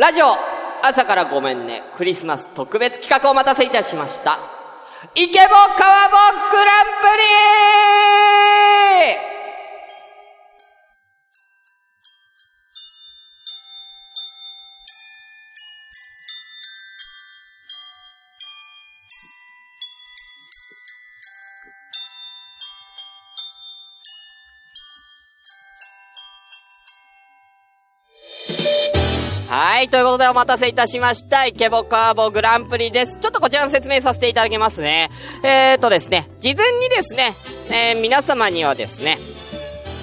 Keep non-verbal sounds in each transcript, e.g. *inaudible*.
ラジオ、朝からごめんね、クリスマス特別企画をお待たせいたしました。イケボカワボグランプリということでお待たせいたしました。イケボカーボグランプリです。ちょっとこちらの説明させていただきますね。えーとですね、事前にですね、えー、皆様にはですね、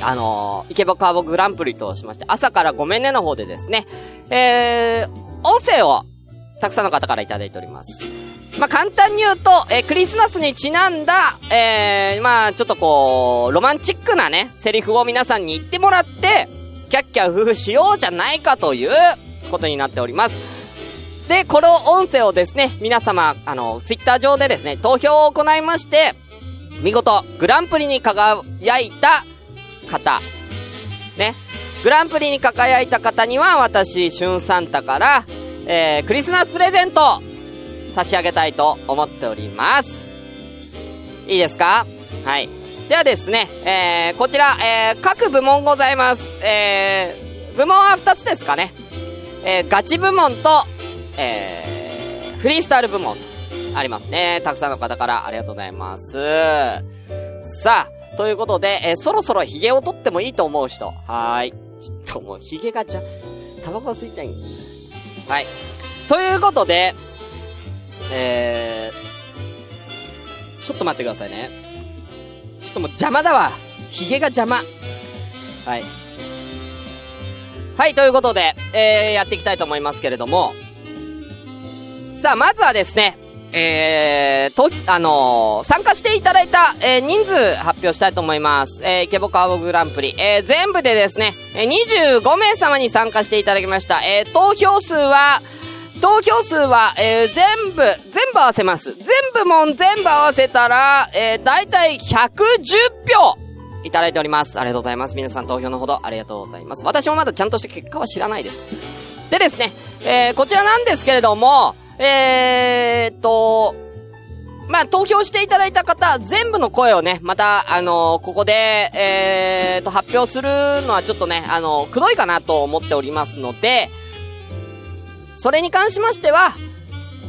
あのー、イケボカーボグランプリとしまして、朝からごめんねの方でですね、えー、音声をたくさんの方からいただいております。まあ、簡単に言うと、えー、クリスマスにちなんだ、えー、まあ、ちょっとこう、ロマンチックなね、セリフを皆さんに言ってもらって、キャッキャ夫婦しようじゃないかという、ことになっております。で、この音声をですね、皆様、あの、ツイッター上でですね、投票を行いまして、見事、グランプリに輝いた方、ね、グランプリに輝いた方には、私、シュンサンタから、えー、クリスマスプレゼント、差し上げたいと思っております。いいですか？はい。ではですね、えー、こちら、えー、各部門ございます。えー、部門は2つですかね。えー、ガチ部門と、えー、フリースタイル部門とありますね。たくさんの方からありがとうございます。さあ、ということで、えー、そろそろ髭を取ってもいいと思う人。はーい。ちょっともう髭がじゃ、タバコ吸いたいんはい。ということで、えー、ちょっと待ってくださいね。ちょっともう邪魔だわ。髭が邪魔。はい。はい、ということで、えー、やっていきたいと思いますけれども、さあ、まずはですね、えー、と、あのー、参加していただいた、えー、人数発表したいと思います。えー、ケボカーボグランプリ。えー、全部でですね、えー、25名様に参加していただきました。えー、投票数は、投票数は、えー、全部、全部合わせます。全部も全部合わせたら、えー、だいたい110票いただいております。ありがとうございます。皆さん投票のほどありがとうございます。私もまだちゃんとした結果は知らないです。でですね、えー、こちらなんですけれども、えー、っと、まあ、投票していただいた方、全部の声をね、また、あのー、ここで、えー、と、発表するのはちょっとね、あのー、くどいかなと思っておりますので、それに関しましては、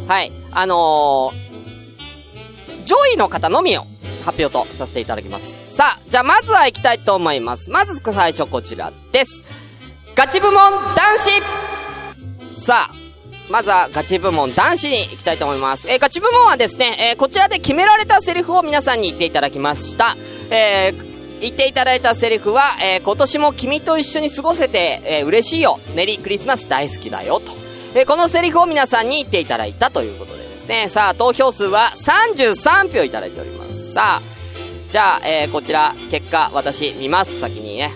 はい、あのー、上位の方のみを発表とさせていただきます。さあ、じゃあまずは行きたいと思います。まず最初こちらです。ガチ部門男子さあ、まずはガチ部門男子に行きたいと思います。えー、ガチ部門はですね、えー、こちらで決められたセリフを皆さんに言っていただきました。えー、言っていただいたセリフは、え、今年も君と一緒に過ごせて、えー、嬉しいよ。メリークリスマス大好きだよ。と。え、このセリフを皆さんに言っていただいたということでですね。さあ、投票数は33票いただいております。さあ、じゃあ、えー、こちら、結果、私、見ます、先にね。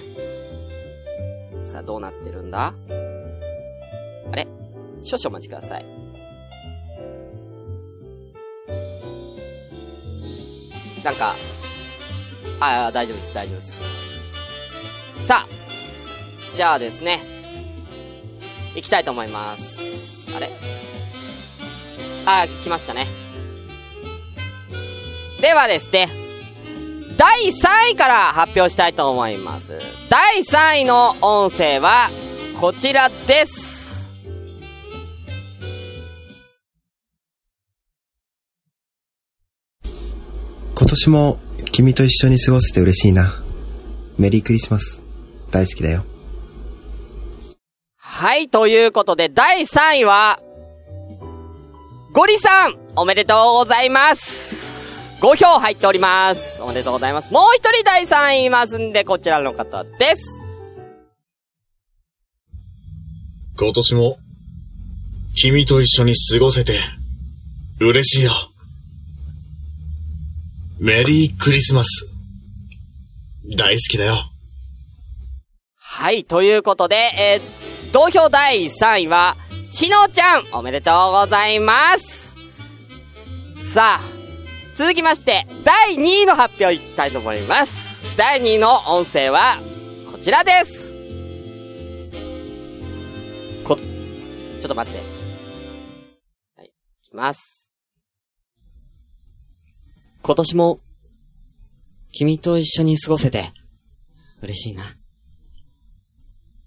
さあ、どうなってるんだ？あれ？少々お待ちください。なんか、ああ、大丈夫です、大丈夫です。さあ、じゃあですね、行きたいと思います。あれ？ああ、来ましたね。ではですね、第3位から発表したいと思います。第3位の音声は、こちらです。今年も君と一緒に過ごせて嬉しいな。メリークリスマス。大好きだよ。はい、ということで第3位は、ゴリさんおめでとうございます5票入っております。おめでとうございます。もう一人第3位いますんで、こちらの方です。今年も、君と一緒に過ごせて、嬉しいよ。メリークリスマス。大好きだよ。はい、ということで、えー、同票第3位は、しのちゃん、おめでとうございます。さあ、続きまして、第2位の発表いきたいと思います。第2位の音声は、こちらです。こ、ちょっと待って。はい。いきます。今年も、君と一緒に過ごせて、嬉しいな。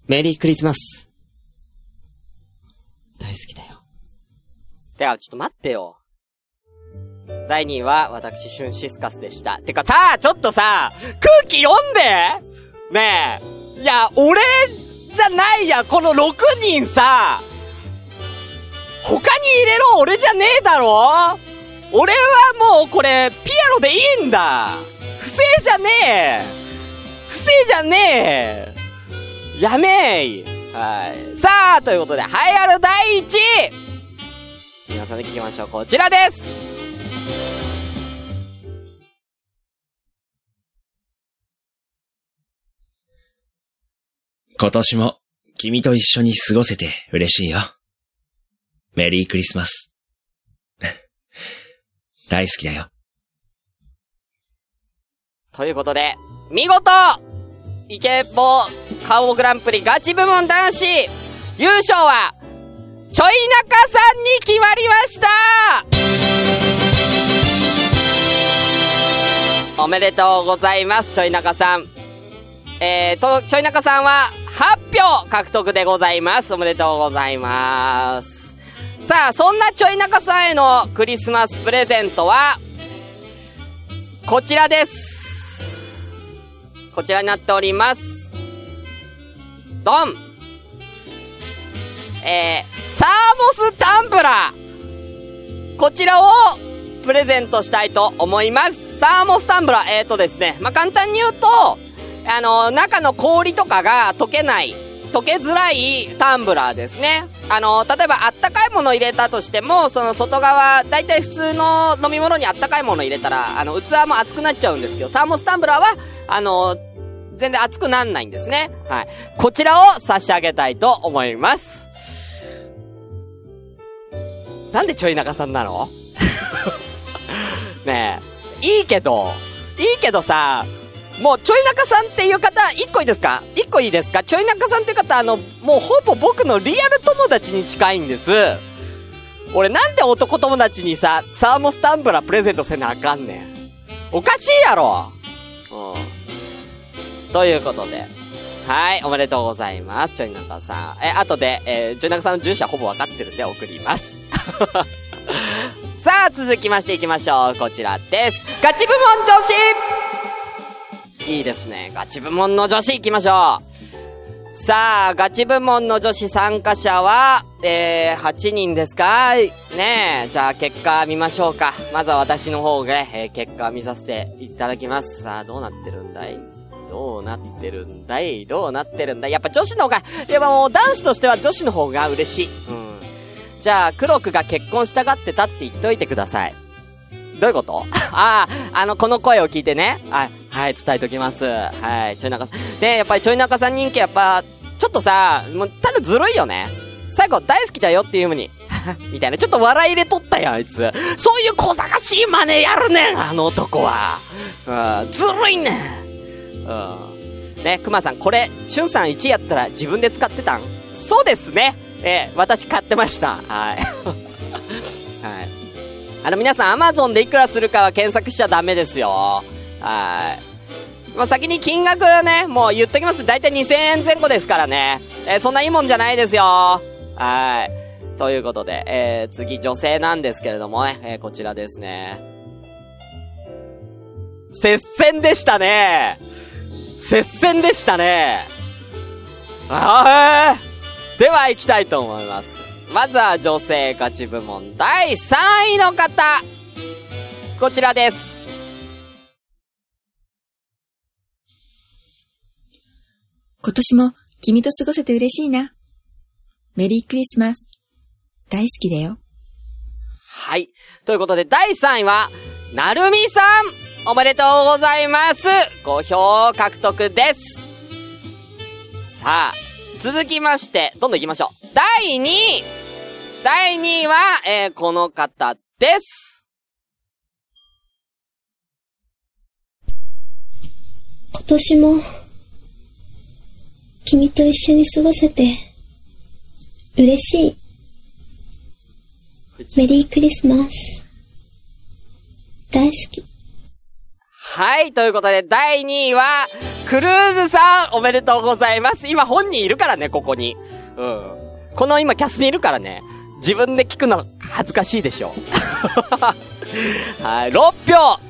メリークリスマス。大好きだよ。てか、ちょっと待ってよ。第2位は、私、シュンシスカスでした。てかさあ、ちょっとさ、空気読んで！ねえ。いや、俺、じゃないや、この6人さ、他に入れろ。俺じゃねえだろ。俺はもうこれ、ピアノでいいんだ。不正じゃねえ。不正じゃねえ。やめい。はい。さあ、ということで、栄えある第1位。皆さんで聞きましょう。こちらです。今年も君と一緒に過ごせて嬉しいよ。メリークリスマス。*laughs* 大好きだよ。ということで、見事イケボ顔グランプリガチ部門男子優勝は、ちょい中さんに決まりましたおめでとうございます、ちょい中さん。えーと、ちょい中さんは、8票獲得でございます。おめでとうございます。さあ、そんなちょい中さんへのクリスマスプレゼントは、こちらです。こちらになっております。ドンえー、サーモスタンブラーこちらをプレゼントしたいと思います。サーモスタンブラー、えーとですね、まあ、簡単に言うと、あの、中の氷とかが溶けない、溶けづらいタンブラーですね。あの、例えばあったかいもの入れたとしても、その外側、だいたい普通の飲み物にあったかいもの入れたら、あの、器も熱くなっちゃうんですけど、サーモスタンブラーは、あの、全然熱くなんないんですね。はい。こちらを差し上げたいと思います。なんでちょい中さんなの？*laughs* ねえ。いいけど、いいけどさ、もうちょい中さんっていう方、一個いいですか？一個いいですか？ちょい中さんっていう方、あの、もうほぼ僕のリアル友達に近いんです。俺なんで男友達にさ、サーモスタンブラープレゼントせなあかんねん。おかしいやろうん。ということで。はい、おめでとうございます。ちょい中さん。え、後で、えー、ちょい中さんの住所はほぼわかってるんで送ります。*laughs* さあ、続きましていきましょう。こちらです。ガチ部門女子いいですね。ガチ部門の女子行きましょう。さあ、ガチ部門の女子参加者は、えー、8人ですかねえ。じゃあ、結果見ましょうか。まずは私の方で、えー、結果見させていただきます。さあ、どうなってるんだい？どうなってるんだい？どうなってるんだい？やっぱ女子の方が、やっぱもう男子としては女子の方が嬉しい。うん。じゃあ、黒くが結婚したがってたって言っておいてください。どういうこと？*laughs* ああ、あの、この声を聞いてね。はい、はい、伝えときます。はい、ちょい中さん。で、やっぱりちょい中さん人気やっぱ、ちょっとさ、もう、ただずるいよね。最後、大好きだよっていう風に。*laughs* みたいな、ちょっと笑い入れとったやん、あいつ。そういう小賢しい真似やるねん、あの男は。うん、ずるいねん。うん。ね、熊さん、これ、しゅんさん1やったら自分で使ってたん？そうですね。えー私買ってました。はい。*laughs* はい。あの、皆さん、アマゾンでいくらするかは検索しちゃダメですよ。はい。まあ、先に金額はね、もう言っときます。だいたい2000円前後ですからね。えーそんないいもんじゃないですよ。はい。ということで、えー、次、女性なんですけれどもね、えーこちらですね。接戦でしたね。接戦でしたね。あーでは行きたいと思います。まずは女性勝ち部門第3位の方。こちらです。今年も君と過ごせて嬉しいな。メリークリスマス。大好きだよ。はい。ということで第3位は、なるみさんおめでとうございますご票獲得ですさあ、続きまして、どんどん行きましょう。第2位第2位は、えー、この方です今年も、君と一緒に過ごせて、嬉しい。メリークリスマス。大好き。はい、ということで、第2位は、クルーズさん、おめでとうございます。今本人いるからね、ここに。うん。この今キャスにいるからね、自分で聞くの恥ずかしいでしょう。*laughs* はい、6票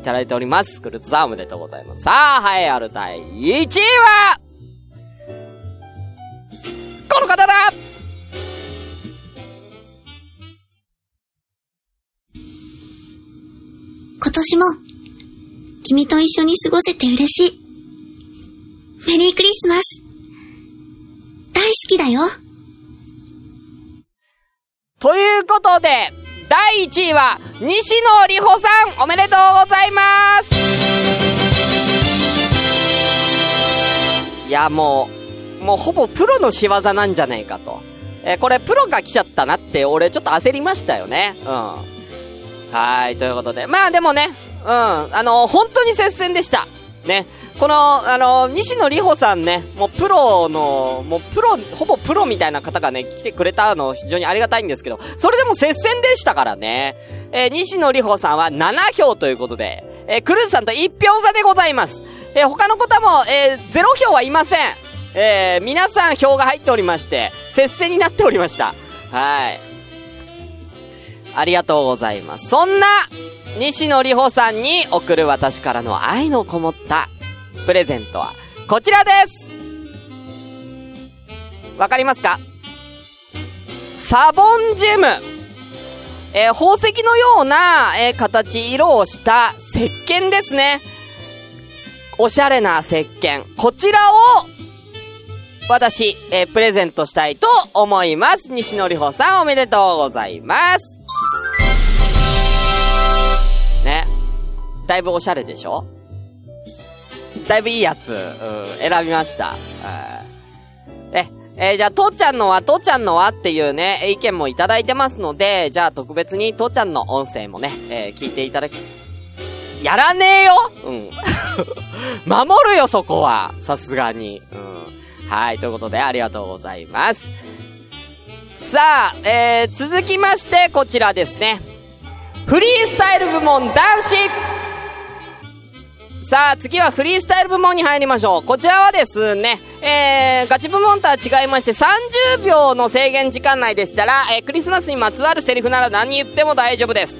いただいております。クルーズさんおめでとうございます。さあ、はい、ある第1位は、この方だ今年も、君と一緒に過ごせて嬉しい。メリークリスマス。大好きだよ。ということで、第1位は、西野里穂さん、おめでとうございますいや、もう、もうほぼプロの仕業なんじゃないかと。えーこれプロが来ちゃったなって、俺ちょっと焦りましたよね。うん。はい、ということで。まあでもね、うん、あの本当に接戦でした。ね。この、あの西野里穂さんね、もうプロの、もうプロ、ほぼプロみたいな方がね、来てくれたの非常にありがたいんですけど、それでも接戦でしたからね。えー西野里穂さんは7票ということで、えークルーズさんと1票差でございます。えー他の方も、えー0票はいません。え皆さん票が入っておりまして、接戦になっておりました。はい。ありがとうございます。そんな、西野里穂さんに送る私からの愛のこもったプレゼントは、こちらですわかりますか？サボンジェム。えー宝石のような、えー形、色をした石鹸ですね。おしゃれな石鹸。こちらを、私、えープレゼントしたいと思います。西野里穂さんおめでとうございます。だいぶおしゃれでしょ？だいぶいいやつ、うん、選びました。え、えーじゃあ、父ちゃんのは、父ちゃんのはっていうね、意見もいただいてますので、じゃあ特別に父ちゃんの音声もね、えー聞いていただき、やらねえようん。*laughs* 守るよ、そこは。さすがに。うん。はい、ということで、ありがとうございます。さあ、えー、続きまして、こちらですね。フリースタイル部門男子さあ、次はフリースタイル部門に入りましょう。こちらはですね、えー、ガチ部門とは違いまして30秒の制限時間内でしたら、えー、クリスマスにまつわるセリフなら何言っても大丈夫です。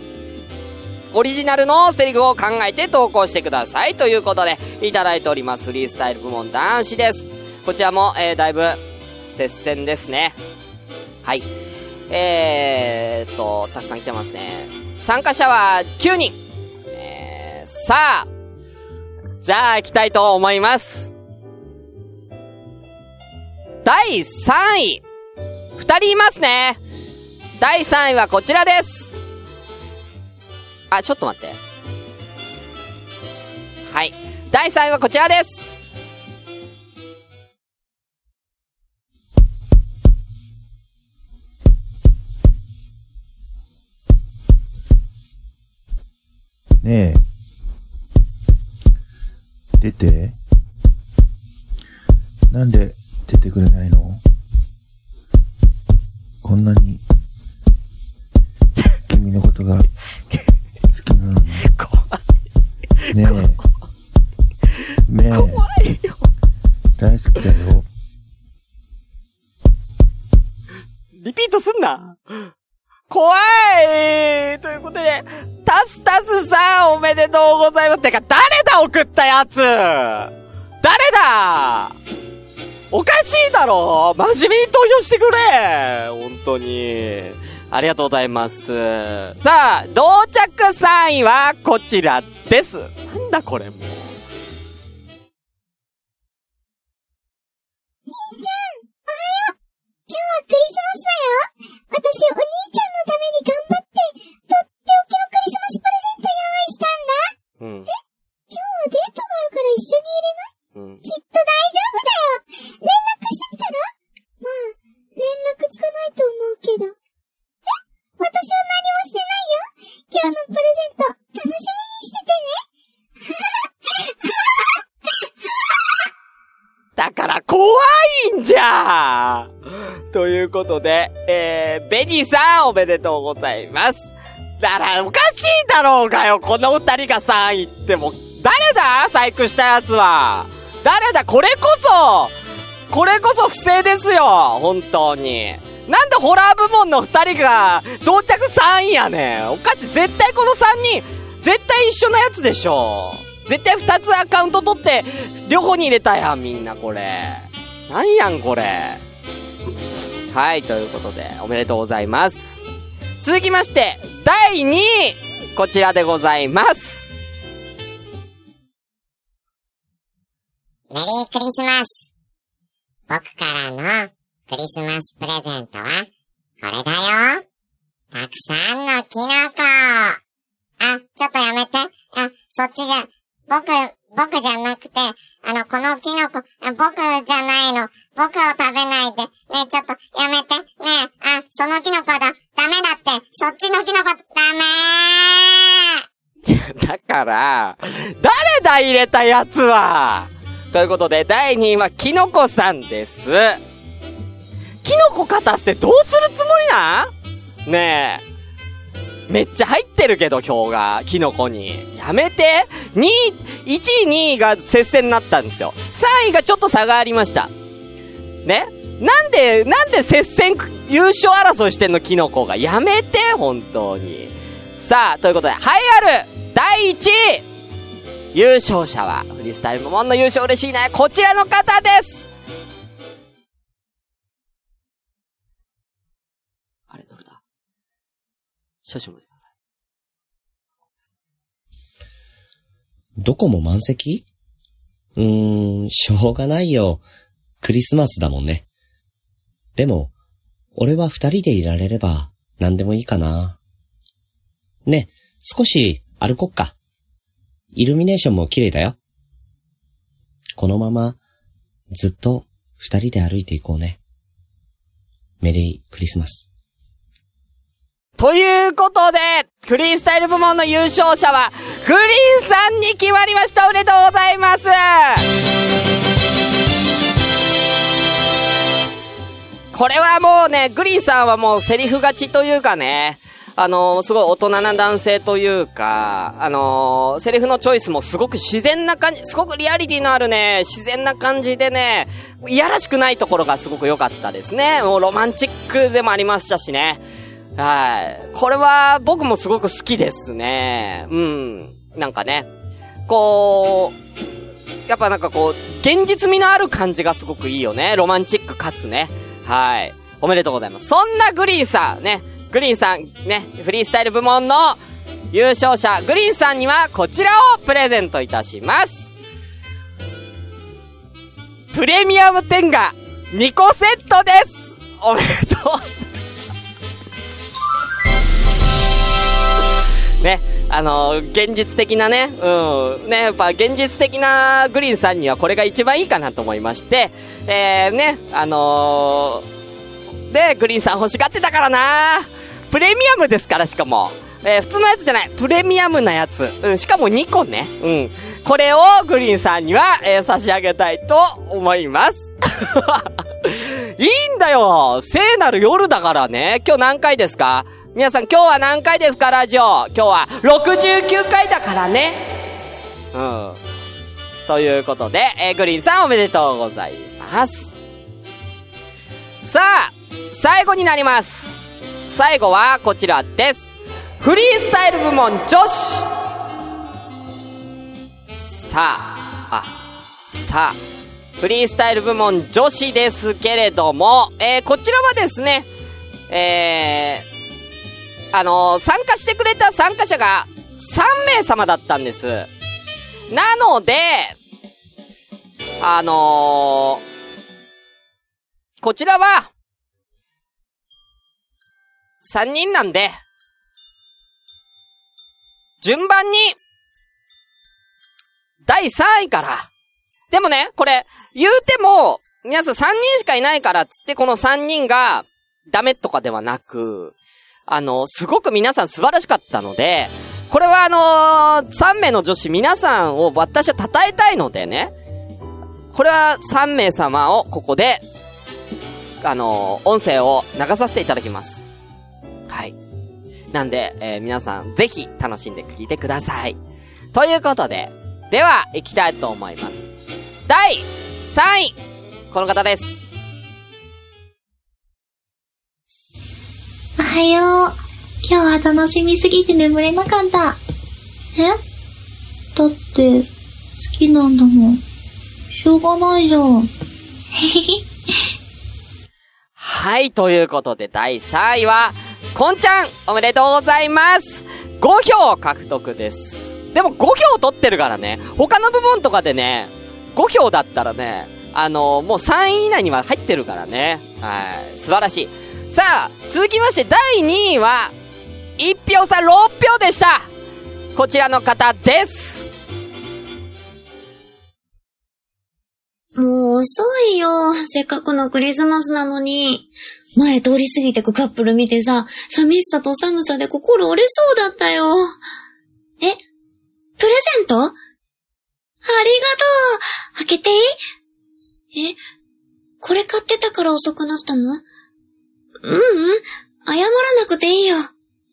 オリジナルのセリフを考えて投稿してください。ということで、いただいております。フリースタイル部門男子です。こちらも、えー、だいぶ、接戦ですね。はい。えーっと、たくさん来てますね。参加者は9人ですね。さあ、じゃあ行きたいと思います。第3位。2人いますね。第3位はこちらです。あ、ちょっと待って。はい。第3位はこちらです。ねえ。出て。なんで出てくれないの？こんなに、君のことが好きなのに。ねえ。ねえ。大好きだよ。リピートすんな。怖いということで、タスタスさんおめでとうございます。てか、やつ誰だ？おかしいだろ？真面目に投票してくれ本当に。ありがとうございます。さあ、同着3位はこちらです。なんだこれもう。ことで、えー、ベニーさんおめでとうございます。だら、おかしいだろうがよ、この二人が3位っても、誰だ？細工したやつは。誰だ？これこそこれこそ不正ですよ本当に。なんでホラー部門の二人が同着3位やねんおかしい。絶対この3人、絶対一緒のやつでしょ絶対2つアカウント取って、両方に入れたやん、みんなこれ。なんやん、これ。はい、ということで、おめでとうございます。続きまして、第2位、こちらでございます。メリークリスマス。僕からのクリスマスプレゼントは、これだよ。たくさんのキノコ。あ、ちょっとやめて。あ、そっちじゃ、僕、僕じゃなくて、あの、このキノコ、あ僕じゃないの。僕を食べないで。ねえ、ちょっと、やめて。ねえ、あ、そのキノコだ。ダメだって。そっちのキノコ、ダメ *laughs* だから、誰だ入れたやつはということで、第2位はキノコさんです。キノコ勝たせてどうするつもりなん？ねえ。めっちゃ入ってるけど、票が、キノコに。やめて !2 位、1位、2位が接戦になったんですよ。3位がちょっと差がありました。ねなんで、なんで接戦、優勝争いしてんの、キノコが。やめて、本当に。さあ、ということで、栄えある第1位優勝者は、フリースタイル部門の優勝嬉しいね。こちらの方ですあれ、どれだ？少々待ってください。どこも満席？うーん、しょうがないよ。クリスマスだもんね。でも、俺は二人でいられれば何でもいいかな。ね、少し歩こっか。イルミネーションも綺麗だよ。このままずっと二人で歩いていこうね。メリークリスマス。ということで、フリースタイル部門の優勝者は、グリーンさんに決まりましたおめでとうございますこれはもうね、グリーンさんはもうセリフ勝ちというかね、あのすごい大人な男性というか、あのセリフのチョイスもすごく自然な感じ、すごくリアリティのあるね、自然な感じでね、いやらしくないところがすごく良かったですね。もうロマンチックでもありましたしね。はい。これは僕もすごく好きですね。うん。なんかね、こう、やっぱなんかこう、現実味のある感じがすごくいいよね。ロマンチックかつね。はい。おめでとうございます。そんなグリーンさんね、グリーンさんね、フリースタイル部門の優勝者、グリーンさんにはこちらをプレゼントいたします。プレミアムテンガ2個セットですおめでとうあの現実的なね、うん、ね、やっぱ現実的なグリーンさんにはこれが一番いいかなと思いまして、えー、ね、あのー、で、グリーンさん欲しがってたからなプレミアムですから、しかも。えー普通のやつじゃない。プレミアムなやつ。うん、しかも2個ね。うん。これをグリーンさんには、えー差し上げたいと思います。*laughs* いいんだよ聖なる夜だからね。今日何回ですか？皆さん今日は何回ですか？ラジオ。今日は69回だからね。うん。ということで、えーグリーンさんおめでとうございます。さあ、最後になります。最後はこちらです。フリースタイル部門女子さあ、あ、さあ、フリースタイル部門女子ですけれども、えー、こちらはですね、えー、あのー参加してくれた参加者が3名様だったんです。なので、あのーこちらは、3人なんで、順番に、第3位から。でもね、これ、言うても、皆さん3人しかいないからっつってこの3人がダメとかではなく、あの、すごく皆さん素晴らしかったので、これはあのー、3名の女子皆さんを私は称えたいのでね、これは3名様をここで、あのー音声を流させていただきます。はい。なんで、えー皆さん、ぜひ楽しんで聞いてください。ということで、では、行きたいと思います。第3位この方です。はよう。今日は楽しみすぎて眠れなかった。え？だって、好きなんだもん。しょうがないじゃん。*laughs* はい、ということで第3位は、こんちゃん、おめでとうございます !5 票獲得です。でも5票取ってるからね、他の部分とかでね、5票だったらね、あのもう3位以内には入ってるからね。はい、素晴らしい。さあ、続きまして第2位は、1票差6票でしたこちらの方ですもう遅いよ。せっかくのクリスマスなのに。前通り過ぎてくカップル見てさ、寂しさと寒さで心折れそうだったよ。えプレゼント？ありがとう開けていい？えこれ買ってたから遅くなったの？ううん、謝らなくていいよ。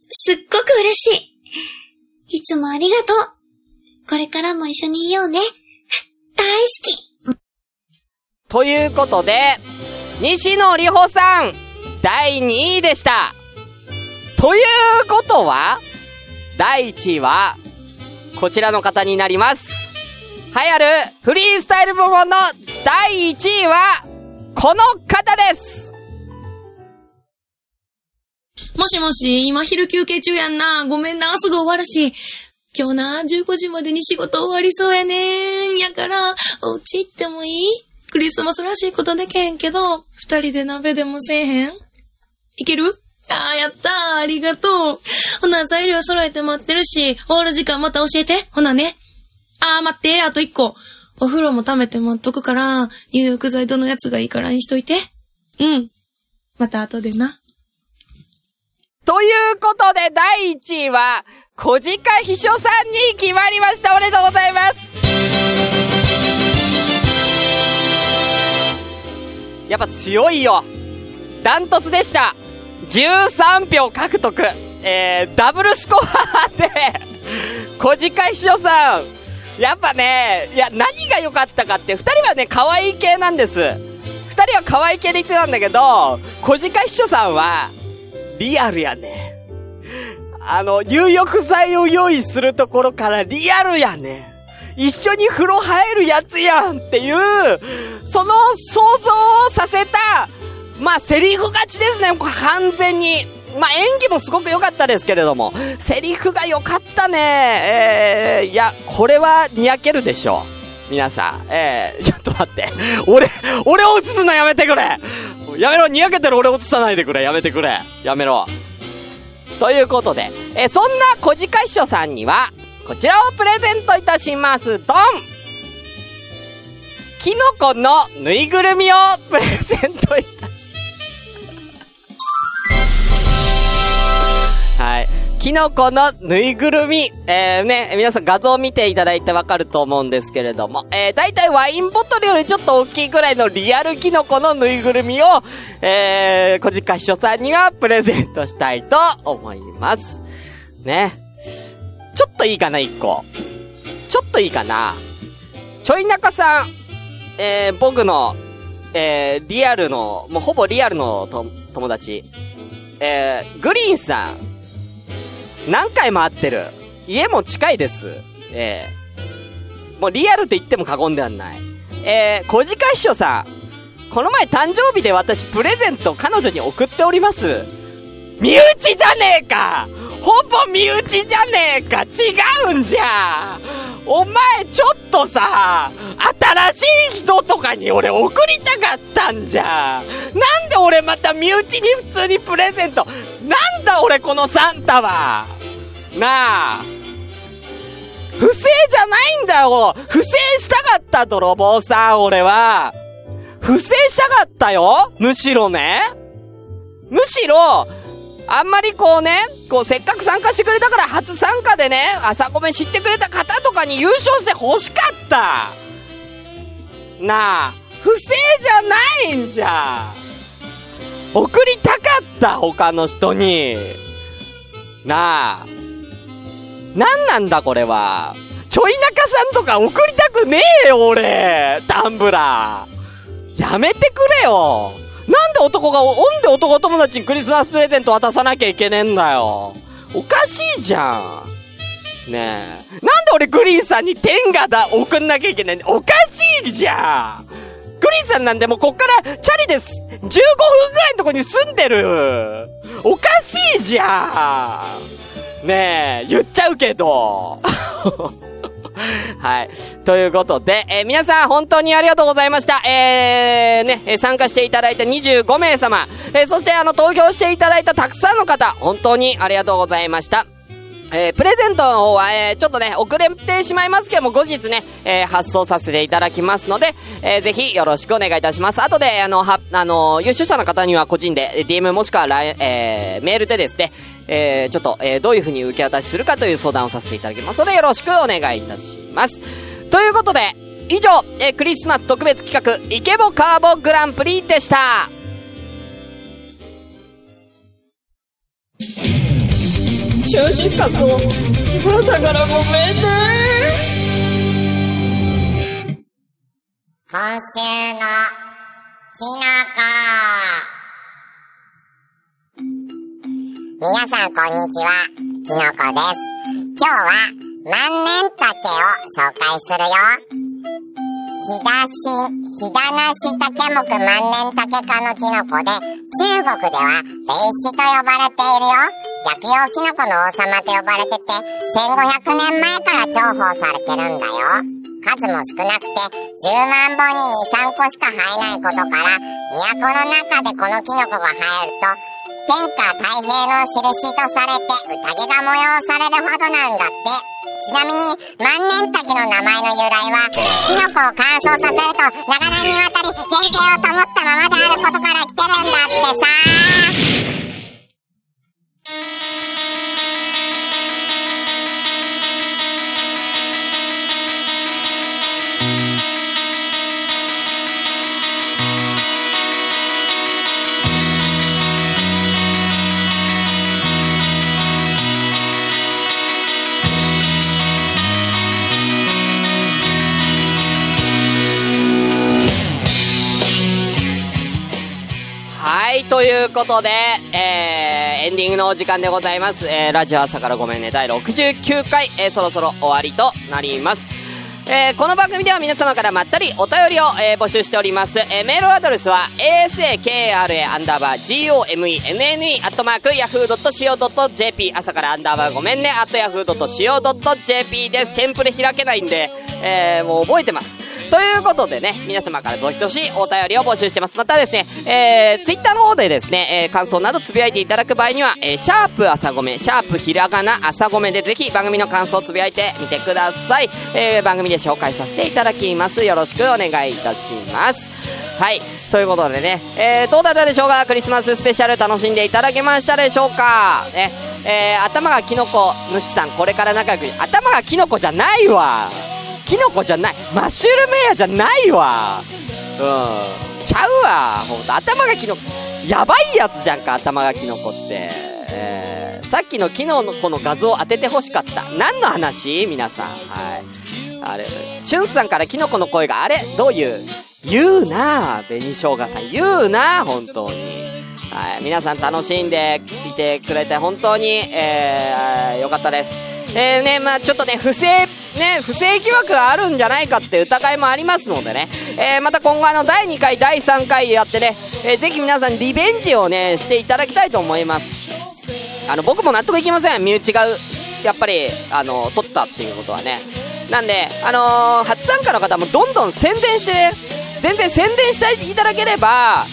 すっごく嬉しい。いつもありがとう。これからも一緒にいようね。大好き。ということで、西野里穂さん、第2位でした。ということは、第1位は、こちらの方になります。流行るフリースタイル部門の第1位は、この方ですもしもし、今昼休憩中やんな。ごめんな、すぐ終わるし。今日な、15時までに仕事終わりそうやねん。やから、お家行ってもいい？クリスマスらしいことでけへんけど、二人で鍋でもせえへん？いける？ああ、やったー。ありがとう。ほな、材料揃えて待ってるし、終わる時間また教えて。ほなね。ああ、待って、あと一個。お風呂も溜めて待っとくから、入浴剤どのやつがいいからにしといて。うん。また後でな。ということで、第1位は、小鹿秘書さんに決まりました。おめでとうございますやっぱ強いよ。ダントツでした。13票獲得。えー、ダブルスコアで、小鹿秘書さん。やっぱね、いや、何が良かったかって、二人はね、可愛い系なんです。二人は可愛い系で言ってたんだけど、小鹿秘書さんは、リアルやね。あの、入浴剤を用意するところからリアルやね。一緒に風呂入るやつやんっていう、その想像をさせた、まあ、セリフ勝ちですね、完全に。まあ、演技もすごく良かったですけれども、セリフが良かったね。えー、いや、これはにやけるでしょう。皆さん、えー、ちょっと待って。俺、俺を映すのやめてくれやめろ、にやけてる俺落とさないでくれ。やめてくれ。やめろ。ということで、えそんな小鹿師匠さんには、こちらをプレゼントいたします。ドンキノコのぬいぐるみをプレゼントいたしはい。キノコのぬいぐるみ。えー、ね、皆さん画像を見ていただいてわかると思うんですけれども、えー、だいたいワインボトルよりちょっと大きいぐらいのリアルキノコのぬいぐるみを、えー、小鹿秘書さんにはプレゼントしたいと思います。ね。ちょっといいかな、一個。ちょっといいかな。ちょい中さん、えー、僕の、えー、リアルの、もうほぼリアルのと友達、えー、グリーンさん、何回も会ってる。家も近いです。えー、もうリアルって言っても過言ではない。えー、小鹿秘書さん、この前誕生日で私プレゼント彼女に送っております。身内じゃねえかほぼ身内じゃねえか違うんじゃお前ちょっとさ、新しい人とかに俺送りたかったんじゃなんで俺また身内に普通にプレゼントなんだ俺このサンタはなあ。不正じゃないんだよ。不正したかった泥棒さん俺は。不正したかったよ。むしろね。むしろ、あんまりこうね、こうせっかく参加してくれたから初参加でね、朝ごめ知ってくれた方とかに優勝して欲しかった。なあ、不正じゃないんじゃ。送りたかった他の人に。なあ。なんなんだこれは。ちょい中さんとか送りたくねえよ、俺。タンブラー。やめてくれよ。なんで男が、なんで男友達にクリスマスプレゼント渡さなきゃいけねえんだよ。おかしいじゃん。ねえ。なんで俺グリーンさんに天下だ、送んなきゃいけないんだおかしいじゃん。グリーンさんなんでもうこっからチャリです。15分ぐらいのとこに住んでる。おかしいじゃん。ねえ、言っちゃうけど。*laughs* はい。ということで、えー皆さん本当にありがとうございました。えー、ね、参加していただいた25名様、えーそしてあの、投票していただいたたくさんの方、本当にありがとうございました。えープレゼントの方は、えーちょっとね、遅れてしまいますけども、後日ね、えー発送させていただきますので、えーぜひよろしくお願いいたします。後で、あの、は、あの、優秀者の方には個人で、え DM もしくは、えーメールでですね、えーちょっと、えーどういう風に受け渡しするかという相談をさせていただきますので、よろしくお願いいたします。ということで、以上、えークリスマス特別企画、イケボカーボグランプリでした。シュンシスカスの朝からごめんね。今週のきのこ。皆さんこんにちは、きのこです。今日は万年竹を紹介するよ。ひだしん、ひだなし竹目万年竹科のキノコで、中国では霊子と呼ばれているよ。薬用キノコの王様と呼ばれてて、1500年前から重宝されてるんだよ。数も少なくて、10万本に2、3個しか生えないことから、都の中でこのキノコが生えると、天下太平の印とされて、宴が催されるほどなんだって。ちなみに、万年竹の名前の由来は、キノコを乾燥させると、長年にわたり原型を保ったままであることから来てるんだってさ。ことで、えー、エンディングのお時間でございます。えー、ラジオ朝からごめんね、第69回、えー、そろそろ終わりとなります。えー、この番組では皆様からまったりお便りを、えー募集しております。えー、メールアドレスは、asakra アンダーバー gomenne アットマーク yahoo.co.jp 朝からアンダーバーごめんね、アット yahoo.co.jp です。テンプレ開けないんで、えー、もう覚えてます。ということでね、皆様からどしどしお便りを募集してます。またですね、えー、ツイッターの方でですね、えー、感想などつぶやいていただく場合には、えー、シャープ朝ごめ、シャープひらがな朝ごめでぜひ番組の感想をつぶやいてみてください。えー、番組で紹介させていただきます。よろしくお願いいたします。はい。ということでね、えー、どうだったでしょうか？クリスマススペシャル楽しんでいただけましたでしょうか？ね、えー、頭がキノコ主さん、これから仲良く、頭がキノコじゃないわキノコじゃないマッシュルメアじゃないわうん。ちゃうわほんと、頭がキノコ、やばいやつじゃんか、頭がキノコって。えー、さっきのキノコの画像を当ててほしかった。何の話？皆さん。はい。あれ、しゅんさんからキノコの声が、あれどういう？言うなぁ、紅生姜さん。言うなぁ、本当に。はい。皆さん楽しんでいてくれて、本当に、えー、よかったです。えー、ね、まあちょっとね、不正、ね、不正疑惑があるんじゃないかって疑いもありますのでね、えー、また今後あの、第2回、第3回やってね、えー、ぜひ皆さんリベンジをね、していただきたいと思います。あの、僕も納得いきません。身内が、やっぱり、あの、取ったっていうことはね。なんで、あのー初参加の方もどんどん宣伝してね、全然宣伝していただければ、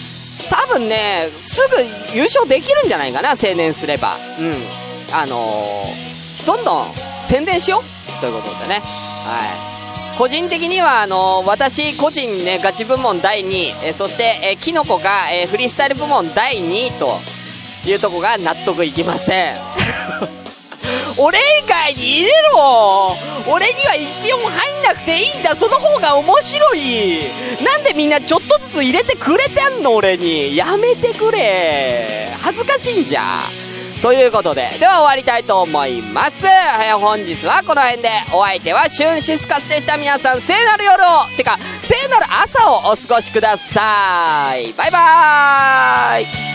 多分ね、すぐ優勝できるんじゃないかな、青年すれば。うん。あのーどんどん宣伝しようということでね。はい。個人的には、あの私個人ね、ガチ部門第2位、えそして、えーキノコが、えフリースタイル部門第2位というとこが納得いきません。俺以外に入れろ俺には一票も入んなくていいんだ。その方が面白い。なんでみんなちょっとずつ入れてくれてんの？俺に。やめてくれ。恥ずかしいんじゃ。ということで、では終わりたいと思います。えー本日はこの辺で、お相手はシュンシスカスでした。皆さん、聖なる夜を、てか、聖なる朝をお過ごしください。バイバーイ「